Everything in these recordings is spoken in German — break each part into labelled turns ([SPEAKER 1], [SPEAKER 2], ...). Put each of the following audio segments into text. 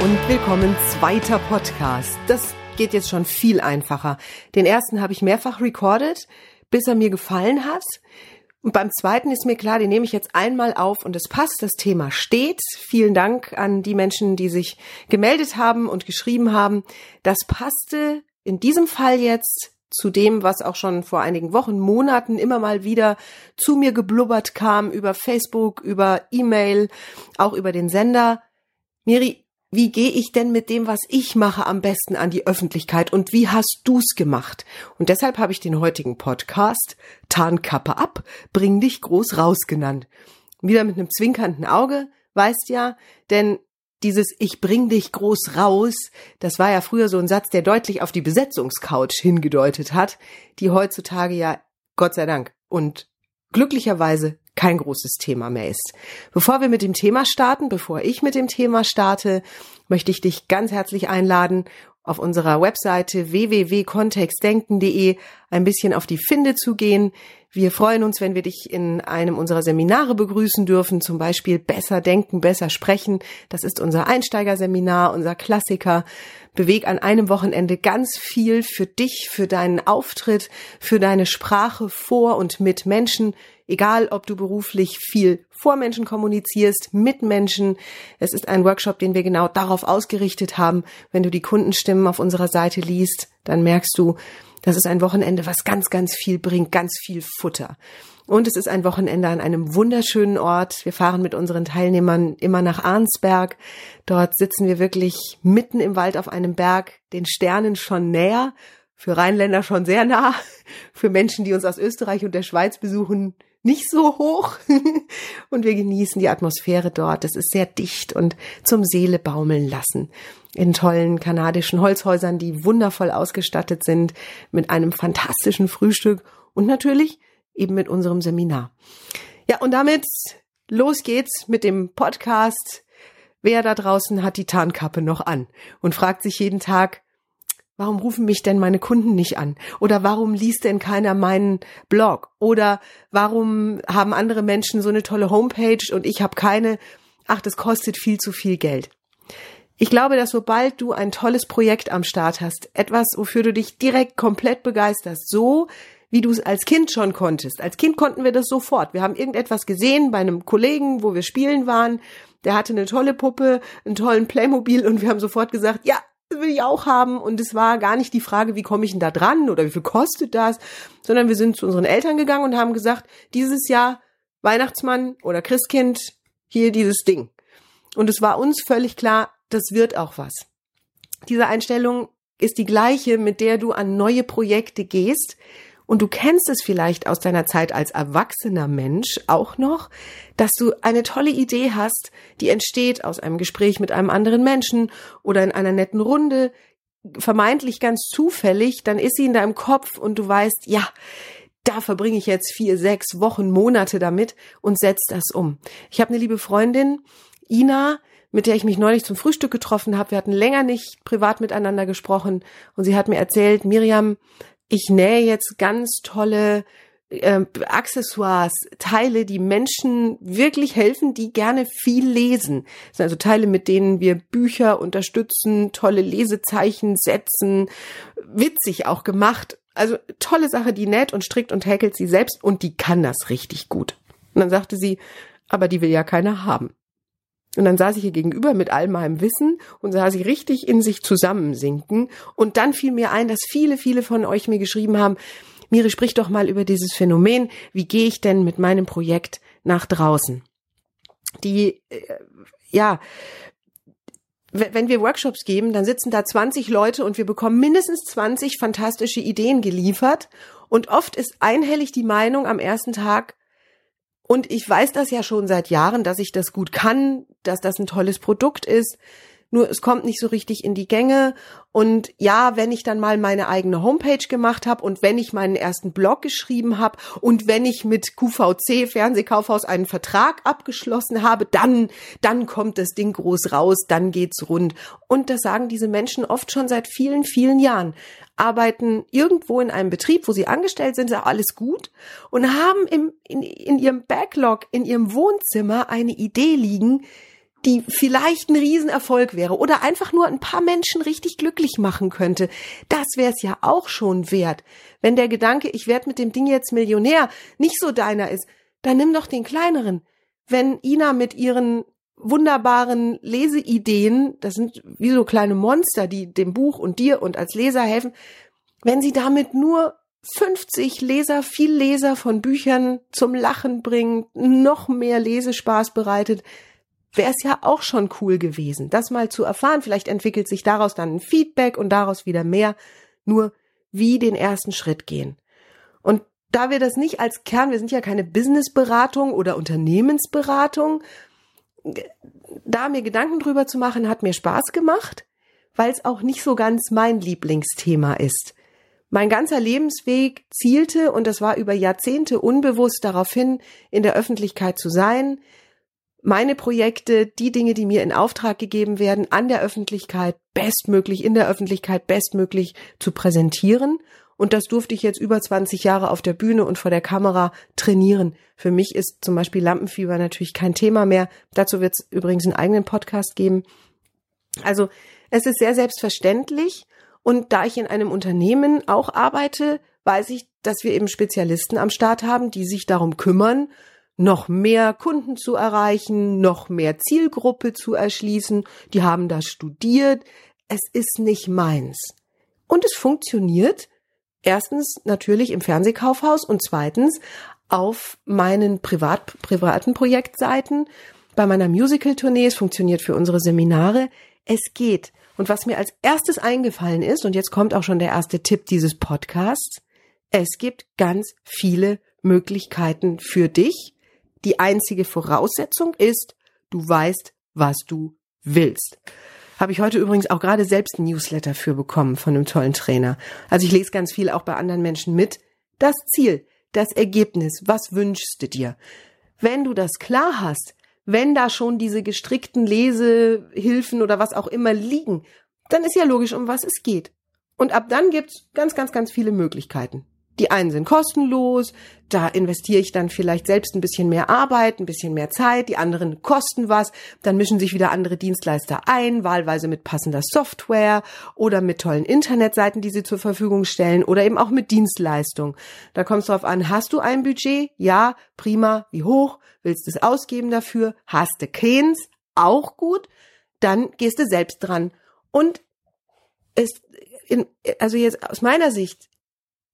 [SPEAKER 1] Und willkommen zweiter Podcast. Das geht jetzt schon viel einfacher. Den ersten habe ich mehrfach recorded, bis er mir gefallen hat. Und beim zweiten ist mir klar, den nehme ich jetzt einmal auf und es passt, das Thema steht. Vielen Dank an die Menschen, die sich gemeldet haben und geschrieben haben. Das passte in diesem Fall jetzt zu dem, was auch schon vor einigen Wochen, Monaten immer mal wieder zu mir geblubbert kam über Facebook, über E-Mail, auch über den Sender. Miri, wie gehe ich denn mit dem, was ich mache, am besten an die Öffentlichkeit und wie hast du's gemacht? Und deshalb habe ich den heutigen Podcast Tarnkappe ab, bring dich groß raus genannt. Wieder mit einem zwinkernden Auge, weißt ja, denn dieses Ich bring dich groß raus, das war ja früher so ein Satz, der deutlich auf die Besetzungscouch hingedeutet hat, die heutzutage ja, Gott sei Dank und glücklicherweise kein großes Thema mehr ist. Bevor wir mit dem Thema starten, bevor ich mit dem Thema starte, möchte ich dich ganz herzlich einladen, auf unserer Webseite www.kontextdenken.de ein bisschen auf die Finde zu gehen. Wir freuen uns, wenn wir dich in einem unserer Seminare begrüßen dürfen, zum Beispiel Besser denken, besser sprechen. Das ist unser Einsteigerseminar, unser Klassiker. Beweg an einem Wochenende ganz viel für dich, für deinen Auftritt, für deine Sprache vor und mit Menschen, egal ob du beruflich viel vor Menschen kommunizierst, mit Menschen. Es ist ein Workshop, den wir genau darauf ausgerichtet haben. Wenn du die Kundenstimmen auf unserer Seite liest, dann merkst du, das ist ein Wochenende, was ganz, ganz viel bringt, ganz viel Futter. Und es ist ein Wochenende an einem wunderschönen Ort. Wir fahren mit unseren Teilnehmern immer nach Arnsberg. Dort sitzen wir wirklich mitten im Wald auf einem Berg, den Sternen schon näher, für Rheinländer schon sehr nah, für Menschen, die uns aus Österreich und der Schweiz besuchen, nicht so hoch. und wir genießen die Atmosphäre dort. Es ist sehr dicht und zum Seele baumeln lassen in tollen kanadischen Holzhäusern, die wundervoll ausgestattet sind, mit einem fantastischen Frühstück und natürlich eben mit unserem Seminar. Ja, und damit los geht's mit dem Podcast. Wer da draußen hat die Tarnkappe noch an und fragt sich jeden Tag, warum rufen mich denn meine Kunden nicht an? Oder warum liest denn keiner meinen Blog? Oder warum haben andere Menschen so eine tolle Homepage und ich habe keine? Ach, das kostet viel zu viel Geld. Ich glaube, dass sobald du ein tolles Projekt am Start hast, etwas, wofür du dich direkt komplett begeisterst, so wie du es als Kind schon konntest. Als Kind konnten wir das sofort. Wir haben irgendetwas gesehen bei einem Kollegen, wo wir spielen waren. Der hatte eine tolle Puppe, einen tollen Playmobil und wir haben sofort gesagt, ja, das will ich auch haben. Und es war gar nicht die Frage, wie komme ich denn da dran oder wie viel kostet das, sondern wir sind zu unseren Eltern gegangen und haben gesagt, dieses Jahr Weihnachtsmann oder Christkind, hier dieses Ding. Und es war uns völlig klar, das wird auch was. Diese Einstellung ist die gleiche, mit der du an neue Projekte gehst. Und du kennst es vielleicht aus deiner Zeit als erwachsener Mensch auch noch, dass du eine tolle Idee hast, die entsteht aus einem Gespräch mit einem anderen Menschen oder in einer netten Runde, vermeintlich ganz zufällig, dann ist sie in deinem Kopf und du weißt, ja, da verbringe ich jetzt vier, sechs Wochen, Monate damit und setz das um. Ich habe eine liebe Freundin, Ina, mit der ich mich neulich zum Frühstück getroffen habe. Wir hatten länger nicht privat miteinander gesprochen und sie hat mir erzählt, Miriam, ich nähe jetzt ganz tolle äh, Accessoires, Teile, die Menschen wirklich helfen, die gerne viel lesen. Das sind also Teile, mit denen wir Bücher unterstützen, tolle Lesezeichen setzen, witzig auch gemacht. Also tolle Sache, die näht und strickt und häkelt sie selbst und die kann das richtig gut. Und dann sagte sie, aber die will ja keiner haben. Und dann saß ich ihr gegenüber mit all meinem Wissen und sah sie richtig in sich zusammensinken. Und dann fiel mir ein, dass viele, viele von euch mir geschrieben haben, Miri, sprich doch mal über dieses Phänomen. Wie gehe ich denn mit meinem Projekt nach draußen? Die, äh, ja, wenn wir Workshops geben, dann sitzen da 20 Leute und wir bekommen mindestens 20 fantastische Ideen geliefert. Und oft ist einhellig die Meinung am ersten Tag, und ich weiß das ja schon seit Jahren, dass ich das gut kann, dass das ein tolles Produkt ist. Nur es kommt nicht so richtig in die Gänge. Und ja, wenn ich dann mal meine eigene Homepage gemacht habe und wenn ich meinen ersten Blog geschrieben habe und wenn ich mit QVC Fernsehkaufhaus einen Vertrag abgeschlossen habe, dann dann kommt das Ding groß raus, dann geht's rund. Und das sagen diese Menschen oft schon seit vielen vielen Jahren arbeiten irgendwo in einem Betrieb, wo sie angestellt sind, ist alles gut und haben im, in, in ihrem Backlog, in ihrem Wohnzimmer eine Idee liegen, die vielleicht ein Riesenerfolg wäre oder einfach nur ein paar Menschen richtig glücklich machen könnte, das wäre es ja auch schon wert. Wenn der Gedanke, ich werde mit dem Ding jetzt Millionär, nicht so deiner ist, dann nimm doch den kleineren. Wenn Ina mit ihren wunderbaren Leseideen, das sind wie so kleine Monster, die dem Buch und dir und als Leser helfen, wenn sie damit nur 50 Leser, viel Leser von Büchern zum Lachen bringt, noch mehr Lesespaß bereitet, wäre es ja auch schon cool gewesen, das mal zu erfahren. Vielleicht entwickelt sich daraus dann ein Feedback und daraus wieder mehr. Nur wie den ersten Schritt gehen. Und da wir das nicht als Kern, wir sind ja keine Businessberatung oder Unternehmensberatung, da mir Gedanken drüber zu machen, hat mir Spaß gemacht, weil es auch nicht so ganz mein Lieblingsthema ist. Mein ganzer Lebensweg zielte, und das war über Jahrzehnte unbewusst darauf hin, in der Öffentlichkeit zu sein, meine Projekte, die Dinge, die mir in Auftrag gegeben werden, an der Öffentlichkeit bestmöglich, in der Öffentlichkeit bestmöglich zu präsentieren. Und das durfte ich jetzt über 20 Jahre auf der Bühne und vor der Kamera trainieren. Für mich ist zum Beispiel Lampenfieber natürlich kein Thema mehr. Dazu wird es übrigens einen eigenen Podcast geben. Also es ist sehr selbstverständlich. Und da ich in einem Unternehmen auch arbeite, weiß ich, dass wir eben Spezialisten am Start haben, die sich darum kümmern, noch mehr Kunden zu erreichen, noch mehr Zielgruppe zu erschließen. Die haben das studiert. Es ist nicht meins. Und es funktioniert erstens natürlich im Fernsehkaufhaus und zweitens auf meinen privat, privaten Projektseiten, bei meiner Musical-Tournee. Es funktioniert für unsere Seminare. Es geht. Und was mir als erstes eingefallen ist, und jetzt kommt auch schon der erste Tipp dieses Podcasts, es gibt ganz viele Möglichkeiten für dich, die einzige Voraussetzung ist, du weißt, was du willst. Habe ich heute übrigens auch gerade selbst ein Newsletter für bekommen von einem tollen Trainer. Also ich lese ganz viel auch bei anderen Menschen mit. Das Ziel, das Ergebnis, was wünschst du dir? Wenn du das klar hast, wenn da schon diese gestrickten Lesehilfen oder was auch immer liegen, dann ist ja logisch, um was es geht. Und ab dann gibt's ganz, ganz, ganz viele Möglichkeiten. Die einen sind kostenlos, da investiere ich dann vielleicht selbst ein bisschen mehr Arbeit, ein bisschen mehr Zeit, die anderen kosten was, dann mischen sich wieder andere Dienstleister ein, wahlweise mit passender Software oder mit tollen Internetseiten, die sie zur Verfügung stellen oder eben auch mit Dienstleistung. Da kommt es drauf an, hast du ein Budget? Ja, prima, wie hoch? Willst du es ausgeben dafür? Hast du keins? Auch gut? Dann gehst du selbst dran. Und es, in, also jetzt aus meiner Sicht,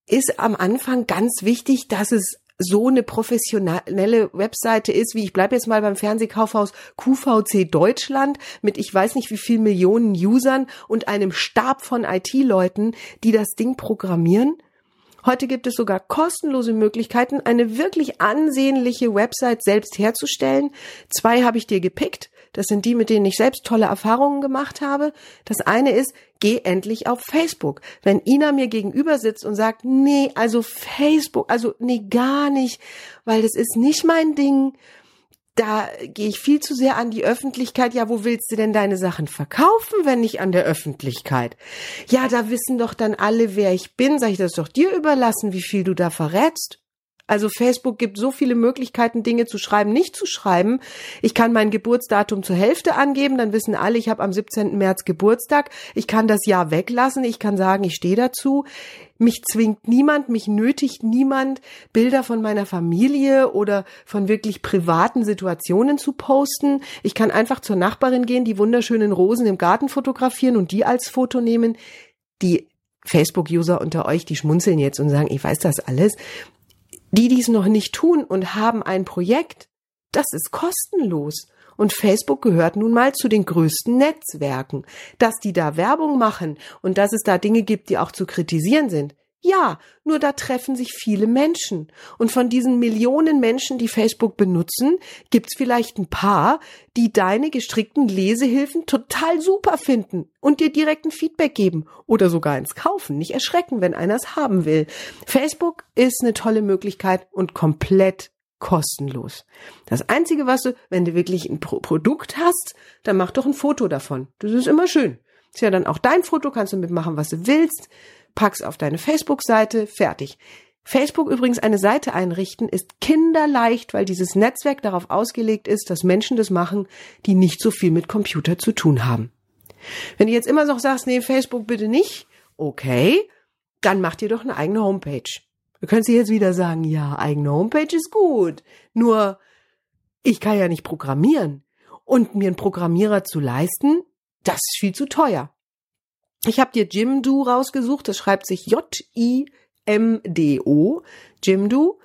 [SPEAKER 1] ist am Anfang ganz wichtig, dass es so eine professionelle Webseite ist, wie ich bleibe jetzt mal beim Fernsehkaufhaus QVC Deutschland mit ich weiß nicht wie viel Millionen Usern und einem Stab von IT-Leuten, die das Ding programmieren. Heute gibt es sogar kostenlose Möglichkeiten, eine wirklich ansehnliche Website selbst herzustellen. Zwei habe ich dir gepickt. Das sind die, mit denen ich selbst tolle Erfahrungen gemacht habe. Das eine ist, geh endlich auf Facebook. Wenn Ina mir gegenüber sitzt und sagt, nee, also Facebook, also nee, gar nicht, weil das ist nicht mein Ding. Da gehe ich viel zu sehr an die Öffentlichkeit. Ja, wo willst du denn deine Sachen verkaufen, wenn nicht an der Öffentlichkeit? Ja, da wissen doch dann alle, wer ich bin. Sag ich das doch dir überlassen, wie viel du da verrätst. Also Facebook gibt so viele Möglichkeiten, Dinge zu schreiben, nicht zu schreiben. Ich kann mein Geburtsdatum zur Hälfte angeben, dann wissen alle, ich habe am 17. März Geburtstag. Ich kann das Jahr weglassen, ich kann sagen, ich stehe dazu. Mich zwingt niemand, mich nötigt niemand, Bilder von meiner Familie oder von wirklich privaten Situationen zu posten. Ich kann einfach zur Nachbarin gehen, die wunderschönen Rosen im Garten fotografieren und die als Foto nehmen. Die Facebook-User unter euch, die schmunzeln jetzt und sagen, ich weiß das alles. Die dies noch nicht tun und haben ein Projekt, das ist kostenlos. Und Facebook gehört nun mal zu den größten Netzwerken. Dass die da Werbung machen und dass es da Dinge gibt, die auch zu kritisieren sind, ja, nur da treffen sich viele Menschen. Und von diesen Millionen Menschen, die Facebook benutzen, gibt's vielleicht ein paar, die deine gestrickten Lesehilfen total super finden und dir direkten Feedback geben oder sogar ins Kaufen. Nicht erschrecken, wenn einer es haben will. Facebook ist eine tolle Möglichkeit und komplett kostenlos. Das einzige, was du, wenn du wirklich ein Pro Produkt hast, dann mach doch ein Foto davon. Das ist immer schön. Ist ja dann auch dein Foto, kannst du mitmachen, was du willst pack's auf deine Facebook-Seite, fertig. Facebook übrigens eine Seite einrichten ist kinderleicht, weil dieses Netzwerk darauf ausgelegt ist, dass Menschen das machen, die nicht so viel mit Computer zu tun haben. Wenn du jetzt immer noch sagst, nee, Facebook bitte nicht, okay, dann mach dir doch eine eigene Homepage. Du könntest jetzt wieder sagen, ja, eigene Homepage ist gut. Nur, ich kann ja nicht programmieren. Und mir einen Programmierer zu leisten, das ist viel zu teuer. Ich habe dir Jimdo rausgesucht, das schreibt sich J-I MDO, Jimdo.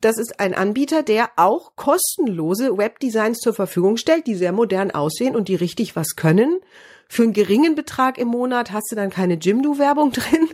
[SPEAKER 1] Das ist ein Anbieter, der auch kostenlose Webdesigns zur Verfügung stellt, die sehr modern aussehen und die richtig was können. Für einen geringen Betrag im Monat hast du dann keine Jimdo-Werbung drin.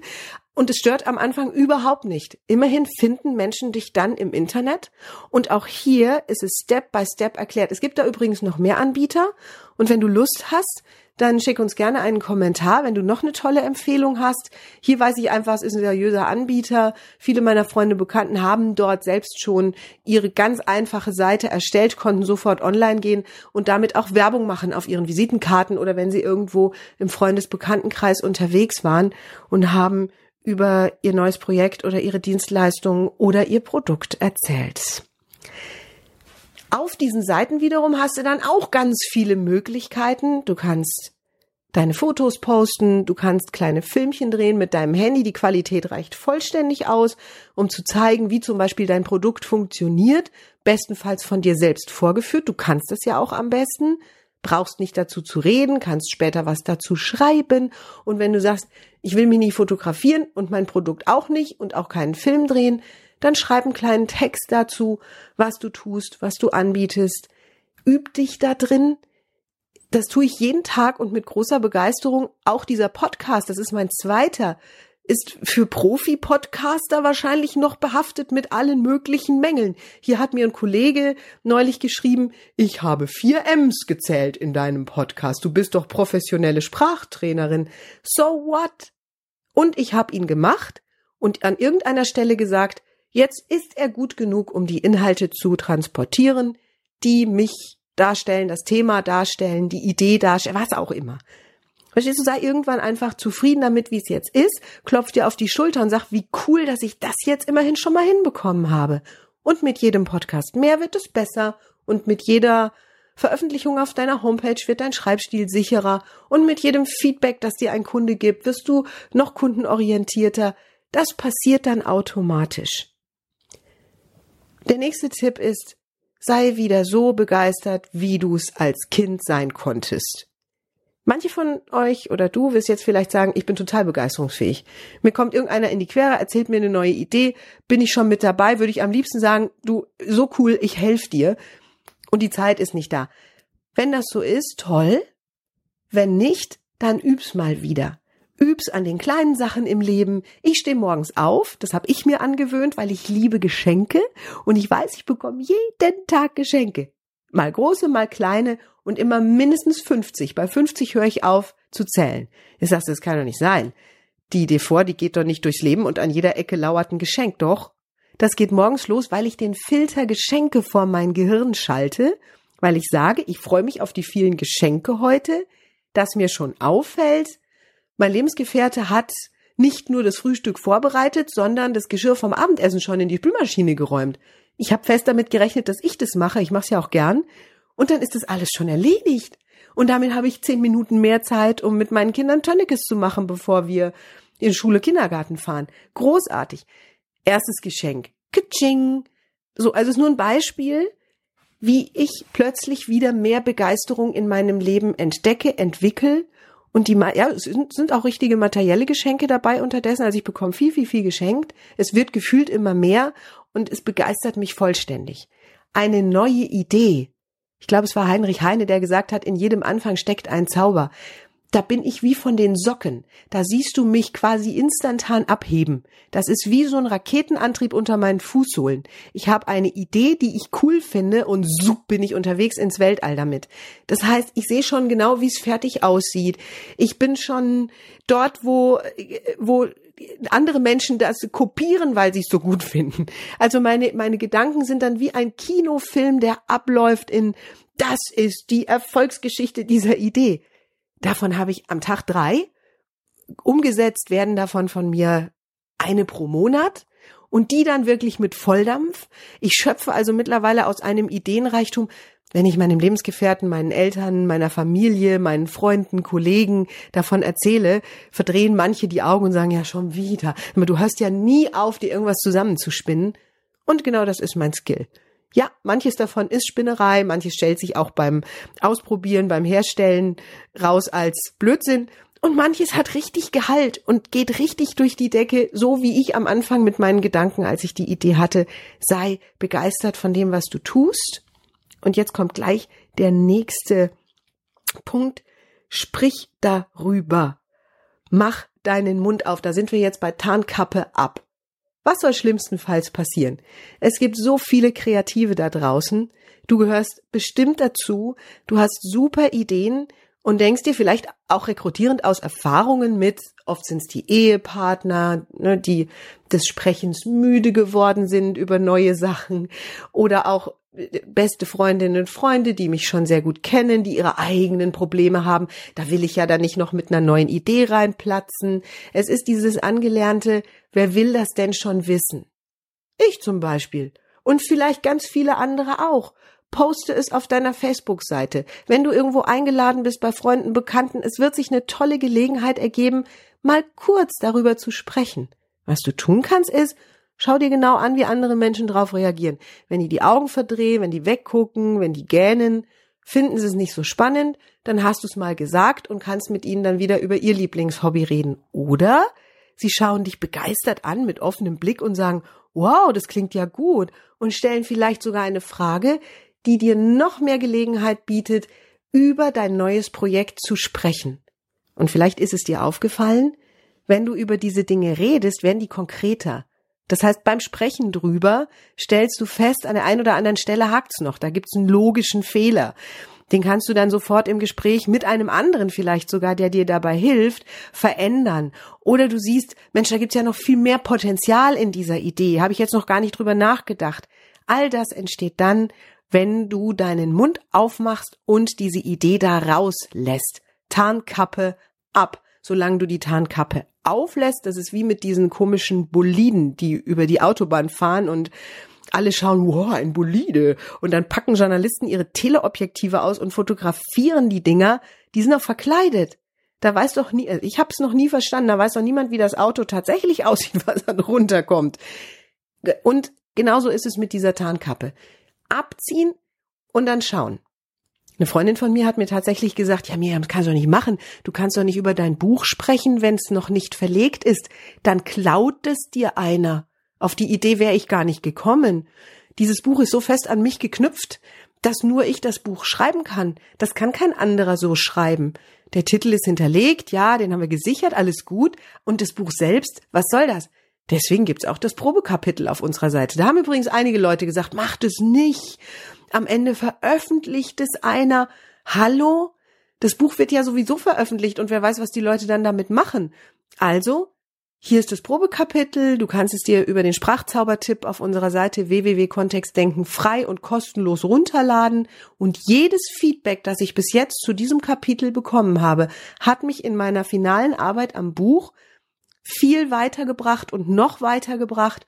[SPEAKER 1] Und es stört am Anfang überhaupt nicht. Immerhin finden Menschen dich dann im Internet. Und auch hier ist es Step by Step erklärt. Es gibt da übrigens noch mehr Anbieter. Und wenn du Lust hast, dann schick uns gerne einen Kommentar, wenn du noch eine tolle Empfehlung hast. Hier weiß ich einfach, es ist ein seriöser Anbieter. Viele meiner Freunde, Bekannten haben dort selbst schon ihre ganz einfache Seite erstellt, konnten sofort online gehen und damit auch Werbung machen auf ihren Visitenkarten oder wenn sie irgendwo im Freundesbekanntenkreis unterwegs waren und haben über ihr neues Projekt oder ihre Dienstleistung oder ihr Produkt erzählt. Auf diesen Seiten wiederum hast du dann auch ganz viele Möglichkeiten. Du kannst deine Fotos posten, du kannst kleine Filmchen drehen mit deinem Handy. Die Qualität reicht vollständig aus, um zu zeigen, wie zum Beispiel dein Produkt funktioniert. Bestenfalls von dir selbst vorgeführt. Du kannst es ja auch am besten. Brauchst nicht dazu zu reden, kannst später was dazu schreiben. Und wenn du sagst, ich will mich nicht fotografieren und mein Produkt auch nicht und auch keinen Film drehen, dann schreib einen kleinen Text dazu, was du tust, was du anbietest. Üb dich da drin. Das tue ich jeden Tag und mit großer Begeisterung. Auch dieser Podcast, das ist mein zweiter, ist für Profi-Podcaster wahrscheinlich noch behaftet mit allen möglichen Mängeln. Hier hat mir ein Kollege neulich geschrieben, ich habe vier M's gezählt in deinem Podcast. Du bist doch professionelle Sprachtrainerin. So what? Und ich habe ihn gemacht und an irgendeiner Stelle gesagt, Jetzt ist er gut genug, um die Inhalte zu transportieren, die mich darstellen, das Thema darstellen, die Idee darstellen, was auch immer. Verstehst du, sei irgendwann einfach zufrieden damit, wie es jetzt ist, klopf dir auf die Schulter und sag, wie cool, dass ich das jetzt immerhin schon mal hinbekommen habe. Und mit jedem Podcast mehr wird es besser und mit jeder Veröffentlichung auf deiner Homepage wird dein Schreibstil sicherer und mit jedem Feedback, das dir ein Kunde gibt, wirst du noch kundenorientierter. Das passiert dann automatisch. Der nächste Tipp ist, sei wieder so begeistert, wie du es als Kind sein konntest. Manche von euch oder du wirst jetzt vielleicht sagen, ich bin total begeisterungsfähig. Mir kommt irgendeiner in die Quere, erzählt mir eine neue Idee, bin ich schon mit dabei, würde ich am liebsten sagen, du, so cool, ich helfe dir. Und die Zeit ist nicht da. Wenn das so ist, toll. Wenn nicht, dann üb's mal wieder üb's an den kleinen Sachen im Leben. Ich stehe morgens auf, das habe ich mir angewöhnt, weil ich liebe Geschenke und ich weiß, ich bekomme jeden Tag Geschenke. Mal große, mal kleine und immer mindestens 50. Bei 50 höre ich auf zu zählen. Ich sagst, das kann doch nicht sein. Die Idee vor, die geht doch nicht durchs Leben und an jeder Ecke lauert ein Geschenk. Doch, das geht morgens los, weil ich den Filter Geschenke vor mein Gehirn schalte, weil ich sage, ich freue mich auf die vielen Geschenke heute, dass mir schon auffällt, mein Lebensgefährte hat nicht nur das Frühstück vorbereitet, sondern das Geschirr vom Abendessen schon in die Spülmaschine geräumt. Ich habe fest damit gerechnet, dass ich das mache. Ich mache es ja auch gern. Und dann ist das alles schon erledigt. Und damit habe ich zehn Minuten mehr Zeit, um mit meinen Kindern Tönniges zu machen, bevor wir in Schule, Kindergarten fahren. Großartig. Erstes Geschenk. Kitsching. So, also ist nur ein Beispiel, wie ich plötzlich wieder mehr Begeisterung in meinem Leben entdecke, entwickle und die, ja, es sind auch richtige materielle Geschenke dabei unterdessen. Also ich bekomme viel, viel, viel geschenkt. Es wird gefühlt immer mehr und es begeistert mich vollständig. Eine neue Idee. Ich glaube, es war Heinrich Heine, der gesagt hat, in jedem Anfang steckt ein Zauber da bin ich wie von den Socken. Da siehst du mich quasi instantan abheben. Das ist wie so ein Raketenantrieb unter meinen Fußsohlen. Ich habe eine Idee, die ich cool finde und so bin ich unterwegs ins Weltall damit. Das heißt, ich sehe schon genau, wie es fertig aussieht. Ich bin schon dort, wo, wo andere Menschen das kopieren, weil sie es so gut finden. Also meine, meine Gedanken sind dann wie ein Kinofilm, der abläuft in das ist die Erfolgsgeschichte dieser Idee. Davon habe ich am Tag drei. Umgesetzt werden davon von mir eine pro Monat. und die dann wirklich mit Volldampf. Ich schöpfe also mittlerweile aus einem Ideenreichtum, wenn ich meinem Lebensgefährten, meinen Eltern, meiner Familie, meinen Freunden, Kollegen davon erzähle, verdrehen manche die Augen und sagen, ja, schon wieder. Aber du hörst ja nie auf, dir irgendwas zusammenzuspinnen. Und genau das ist mein Skill. Ja, manches davon ist Spinnerei, manches stellt sich auch beim Ausprobieren, beim Herstellen raus als Blödsinn. Und manches hat richtig Gehalt und geht richtig durch die Decke, so wie ich am Anfang mit meinen Gedanken, als ich die Idee hatte, sei begeistert von dem, was du tust und jetzt kommt gleich der nächste Punkt. Sprich darüber. Mach deinen Mund auf. Da sind wir jetzt bei Tarnkappe ab. Was soll schlimmstenfalls passieren? Es gibt so viele Kreative da draußen. Du gehörst bestimmt dazu. Du hast super Ideen und denkst dir vielleicht auch rekrutierend aus Erfahrungen mit, oft sind es die Ehepartner, ne, die des Sprechens müde geworden sind über neue Sachen oder auch beste Freundinnen und Freunde, die mich schon sehr gut kennen, die ihre eigenen Probleme haben. Da will ich ja dann nicht noch mit einer neuen Idee reinplatzen. Es ist dieses angelernte, wer will das denn schon wissen? Ich zum Beispiel. Und vielleicht ganz viele andere auch. Poste es auf deiner Facebook-Seite. Wenn du irgendwo eingeladen bist bei Freunden, Bekannten, es wird sich eine tolle Gelegenheit ergeben, mal kurz darüber zu sprechen. Was du tun kannst, ist, Schau dir genau an, wie andere Menschen darauf reagieren. Wenn die die Augen verdrehen, wenn die weggucken, wenn die gähnen, finden sie es nicht so spannend, dann hast du es mal gesagt und kannst mit ihnen dann wieder über ihr Lieblingshobby reden. Oder sie schauen dich begeistert an mit offenem Blick und sagen, wow, das klingt ja gut und stellen vielleicht sogar eine Frage, die dir noch mehr Gelegenheit bietet, über dein neues Projekt zu sprechen. Und vielleicht ist es dir aufgefallen, wenn du über diese Dinge redest, werden die konkreter. Das heißt, beim Sprechen drüber stellst du fest, an der einen oder anderen Stelle hakt's noch, da gibt's einen logischen Fehler. Den kannst du dann sofort im Gespräch mit einem anderen vielleicht sogar, der dir dabei hilft, verändern. Oder du siehst, Mensch, da gibt's ja noch viel mehr Potenzial in dieser Idee, habe ich jetzt noch gar nicht drüber nachgedacht. All das entsteht dann, wenn du deinen Mund aufmachst und diese Idee da rauslässt. Tarnkappe ab, solange du die Tarnkappe auflässt, das ist wie mit diesen komischen Boliden, die über die Autobahn fahren und alle schauen, wow, ein Bolide. Und dann packen Journalisten ihre Teleobjektive aus und fotografieren die Dinger. Die sind auch verkleidet. Da weiß doch nie, ich habe es noch nie verstanden, da weiß doch niemand, wie das Auto tatsächlich aussieht, was dann runterkommt. Und genauso ist es mit dieser Tarnkappe. Abziehen und dann schauen. Eine Freundin von mir hat mir tatsächlich gesagt, ja, Miriam, das kannst du doch nicht machen. Du kannst doch nicht über dein Buch sprechen, wenn es noch nicht verlegt ist. Dann klaut es dir einer. Auf die Idee wäre ich gar nicht gekommen. Dieses Buch ist so fest an mich geknüpft, dass nur ich das Buch schreiben kann. Das kann kein anderer so schreiben. Der Titel ist hinterlegt, ja, den haben wir gesichert, alles gut. Und das Buch selbst, was soll das? Deswegen gibt's auch das Probekapitel auf unserer Seite. Da haben übrigens einige Leute gesagt, macht es nicht am Ende veröffentlicht es einer. Hallo? Das Buch wird ja sowieso veröffentlicht und wer weiß, was die Leute dann damit machen. Also, hier ist das Probekapitel. Du kannst es dir über den Sprachzaubertipp auf unserer Seite www.kontextdenken frei und kostenlos runterladen. Und jedes Feedback, das ich bis jetzt zu diesem Kapitel bekommen habe, hat mich in meiner finalen Arbeit am Buch viel weitergebracht und noch weitergebracht.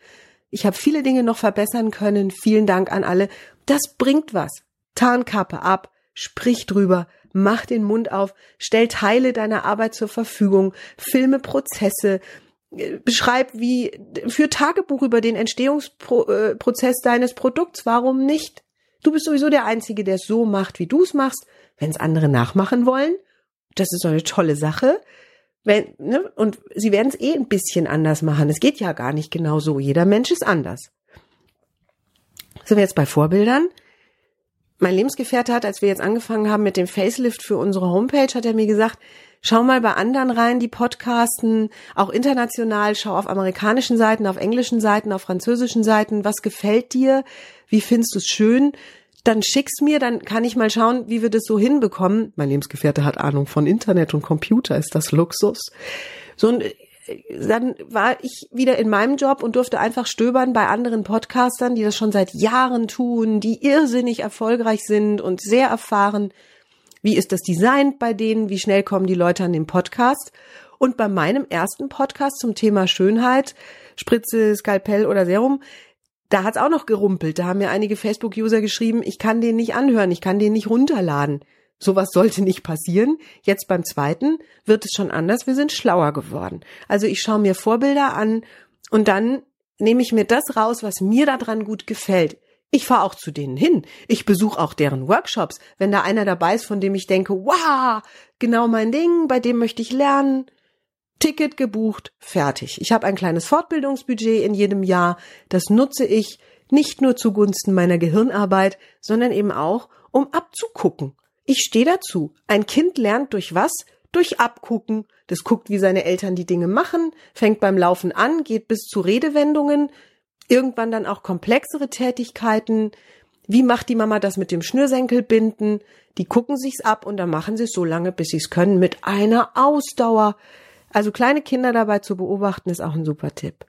[SPEAKER 1] Ich habe viele Dinge noch verbessern können. Vielen Dank an alle. Das bringt was. Tarnkappe ab, sprich drüber, mach den Mund auf, stell Teile deiner Arbeit zur Verfügung, filme Prozesse, äh, beschreib wie, für Tagebuch über den Entstehungsprozess äh, deines Produkts. Warum nicht? Du bist sowieso der Einzige, der es so macht, wie du es machst. Wenn es andere nachmachen wollen, das ist so eine tolle Sache. Wenn, ne? Und sie werden es eh ein bisschen anders machen. Es geht ja gar nicht genau so. Jeder Mensch ist anders. Sind wir jetzt bei Vorbildern? Mein Lebensgefährte hat, als wir jetzt angefangen haben mit dem Facelift für unsere Homepage, hat er mir gesagt, schau mal bei anderen rein, die podcasten, auch international, schau auf amerikanischen Seiten, auf englischen Seiten, auf französischen Seiten, was gefällt dir, wie findest du es schön, dann schick's mir, dann kann ich mal schauen, wie wir das so hinbekommen. Mein Lebensgefährte hat Ahnung von Internet und Computer, ist das Luxus. So ein dann war ich wieder in meinem Job und durfte einfach stöbern bei anderen Podcastern, die das schon seit Jahren tun, die irrsinnig erfolgreich sind und sehr erfahren. Wie ist das Design bei denen? Wie schnell kommen die Leute an den Podcast? Und bei meinem ersten Podcast zum Thema Schönheit, Spritze, Skalpell oder Serum, da hat's auch noch gerumpelt. Da haben mir einige Facebook-User geschrieben, ich kann den nicht anhören, ich kann den nicht runterladen. Sowas sollte nicht passieren. Jetzt beim zweiten wird es schon anders. Wir sind schlauer geworden. Also ich schaue mir Vorbilder an und dann nehme ich mir das raus, was mir daran gut gefällt. Ich fahre auch zu denen hin. Ich besuche auch deren Workshops. Wenn da einer dabei ist, von dem ich denke, wow, genau mein Ding, bei dem möchte ich lernen. Ticket gebucht, fertig. Ich habe ein kleines Fortbildungsbudget in jedem Jahr. Das nutze ich nicht nur zugunsten meiner Gehirnarbeit, sondern eben auch, um abzugucken. Ich stehe dazu. Ein Kind lernt durch was? Durch Abgucken. Das guckt, wie seine Eltern die Dinge machen, fängt beim Laufen an, geht bis zu Redewendungen, irgendwann dann auch komplexere Tätigkeiten. Wie macht die Mama das mit dem Schnürsenkelbinden? Die gucken sich's ab und dann machen sie es so lange, bis sie es können, mit einer Ausdauer. Also kleine Kinder dabei zu beobachten, ist auch ein super Tipp.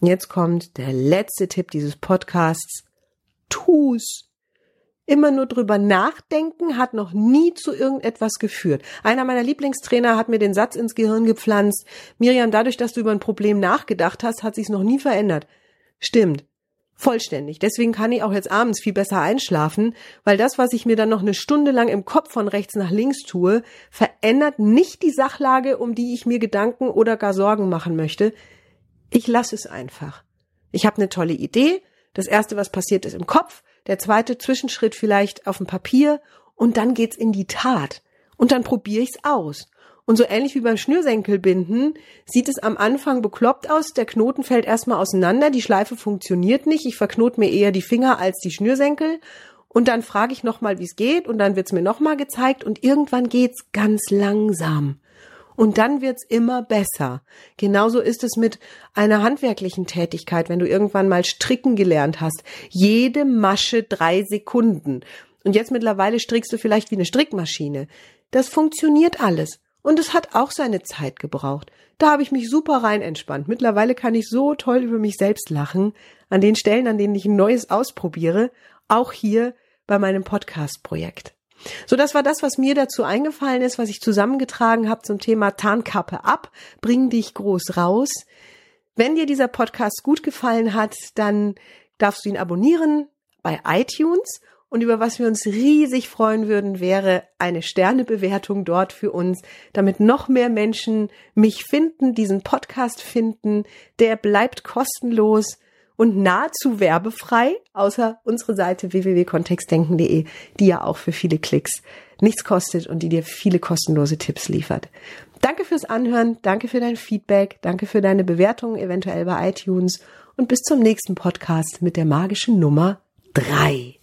[SPEAKER 1] Jetzt kommt der letzte Tipp dieses Podcasts. Tu's. Immer nur drüber nachdenken hat noch nie zu irgendetwas geführt. Einer meiner Lieblingstrainer hat mir den Satz ins Gehirn gepflanzt. Miriam, dadurch, dass du über ein Problem nachgedacht hast, hat sich's noch nie verändert. Stimmt. Vollständig. Deswegen kann ich auch jetzt abends viel besser einschlafen, weil das, was ich mir dann noch eine Stunde lang im Kopf von rechts nach links tue, verändert nicht die Sachlage, um die ich mir Gedanken oder gar Sorgen machen möchte. Ich lasse es einfach. Ich habe eine tolle Idee. Das erste, was passiert, ist im Kopf der zweite Zwischenschritt vielleicht auf dem Papier und dann geht's in die Tat. Und dann probiere ich's aus. Und so ähnlich wie beim Schnürsenkelbinden sieht es am Anfang bekloppt aus. Der Knoten fällt erstmal auseinander, die Schleife funktioniert nicht. Ich verknote mir eher die Finger als die Schnürsenkel. Und dann frage ich nochmal, wie es geht, und dann wird's mir nochmal gezeigt und irgendwann geht's ganz langsam. Und dann wird's immer besser. Genauso ist es mit einer handwerklichen Tätigkeit, wenn du irgendwann mal stricken gelernt hast. Jede Masche drei Sekunden. Und jetzt mittlerweile strickst du vielleicht wie eine Strickmaschine. Das funktioniert alles. Und es hat auch seine Zeit gebraucht. Da habe ich mich super rein entspannt. Mittlerweile kann ich so toll über mich selbst lachen, an den Stellen, an denen ich ein Neues ausprobiere, auch hier bei meinem Podcast-Projekt. So, das war das, was mir dazu eingefallen ist, was ich zusammengetragen habe zum Thema Tarnkappe ab, bring dich groß raus. Wenn dir dieser Podcast gut gefallen hat, dann darfst du ihn abonnieren bei iTunes. Und über was wir uns riesig freuen würden, wäre eine Sternebewertung dort für uns, damit noch mehr Menschen mich finden, diesen Podcast finden. Der bleibt kostenlos und nahezu werbefrei, außer unsere Seite www.kontextdenken.de, die ja auch für viele Klicks nichts kostet und die dir viele kostenlose Tipps liefert. Danke fürs Anhören, danke für dein Feedback, danke für deine Bewertung eventuell bei iTunes und bis zum nächsten Podcast mit der magischen Nummer drei.